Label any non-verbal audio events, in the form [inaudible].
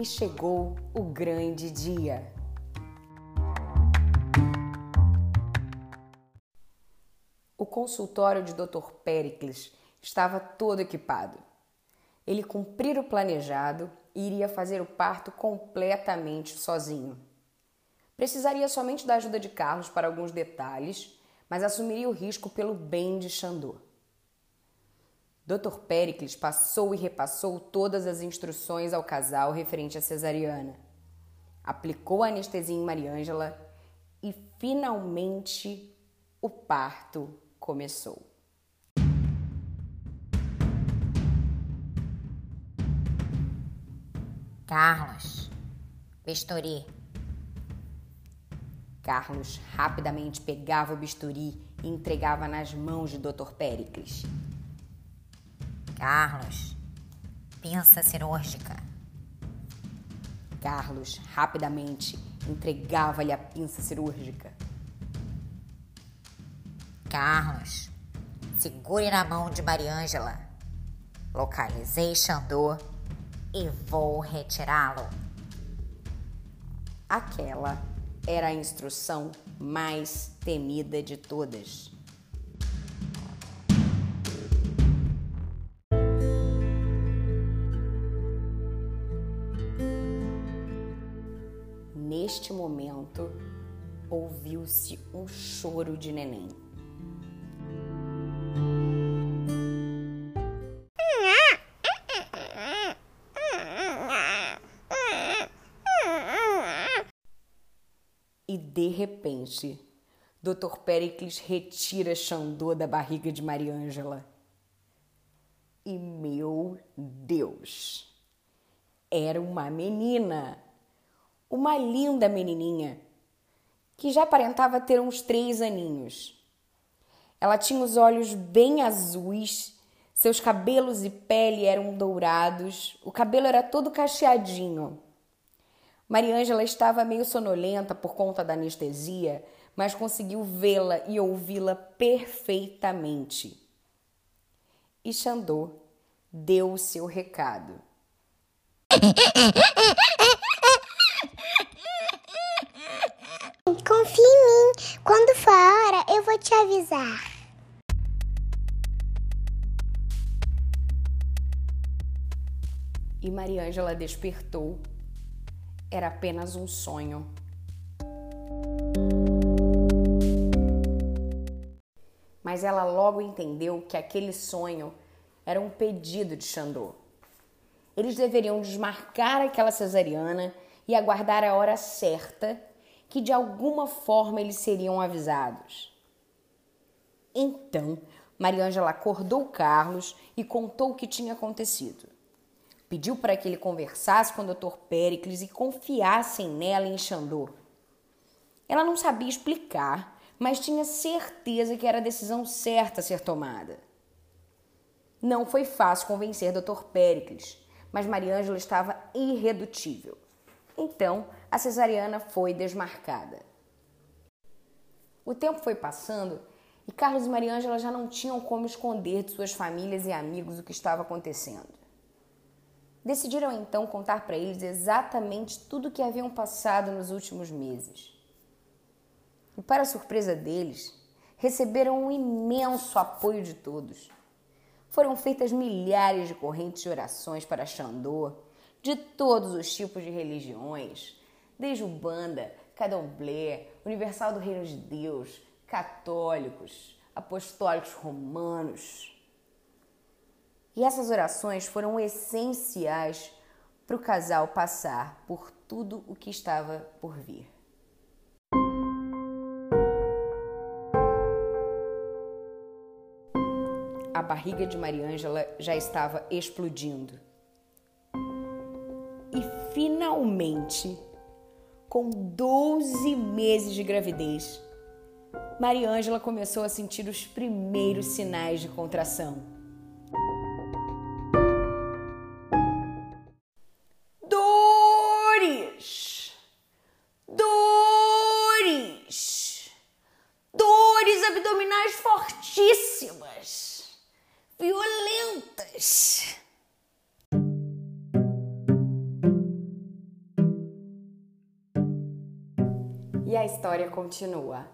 e chegou o grande dia. O consultório de Dr. Pericles estava todo equipado. Ele cumprira o planejado e iria fazer o parto completamente sozinho. Precisaria somente da ajuda de Carlos para alguns detalhes, mas assumiria o risco pelo bem de Xandô. Dr. Pericles passou e repassou todas as instruções ao casal referente à cesariana. Aplicou a anestesia em Mariângela e finalmente o parto começou. Carlos, bisturi. Carlos rapidamente pegava o bisturi e entregava nas mãos de Dr. Pericles. Carlos, pinça cirúrgica. Carlos rapidamente entregava-lhe a pinça cirúrgica. Carlos, segure na mão de Mariângela. Localizei Xandô e vou retirá-lo. Aquela era a instrução mais temida de todas. Neste momento, ouviu-se um choro de neném. E de repente, Dr. Pericles retira Xandô da barriga de Mariângela. E meu Deus! Era uma menina! Uma linda menininha que já aparentava ter uns três aninhos. Ela tinha os olhos bem azuis, seus cabelos e pele eram dourados, o cabelo era todo cacheadinho. Mariângela estava meio sonolenta por conta da anestesia, mas conseguiu vê-la e ouvi-la perfeitamente. E Xandô deu o seu recado. [laughs] Quando for a hora, eu vou te avisar. E Mariângela despertou. Era apenas um sonho. Mas ela logo entendeu que aquele sonho era um pedido de Xandô. Eles deveriam desmarcar aquela cesariana e aguardar a hora certa que de alguma forma eles seriam avisados. Então, Mariângela acordou Carlos e contou o que tinha acontecido. Pediu para que ele conversasse com o Dr. Pericles e confiassem nela em Xandô. Ela não sabia explicar, mas tinha certeza que era a decisão certa a ser tomada. Não foi fácil convencer Dr. Pericles, mas Mariângela estava irredutível. Então, a cesariana foi desmarcada. O tempo foi passando e Carlos e Mariângela já não tinham como esconder de suas famílias e amigos o que estava acontecendo. Decidiram então contar para eles exatamente tudo o que haviam passado nos últimos meses. E, para surpresa deles, receberam um imenso apoio de todos. Foram feitas milhares de correntes de orações para Xandô, de todos os tipos de religiões, desde Ubanda, Candomblé, Universal do Reino de Deus, católicos, apostólicos romanos. E essas orações foram essenciais para o casal passar por tudo o que estava por vir. A barriga de Mariângela já estava explodindo. Finalmente com 12 meses de gravidez, Mariângela começou a sentir os primeiros sinais de contração. Dores! Dores! Dores abdominais fortíssimas, violentas. E a história continua.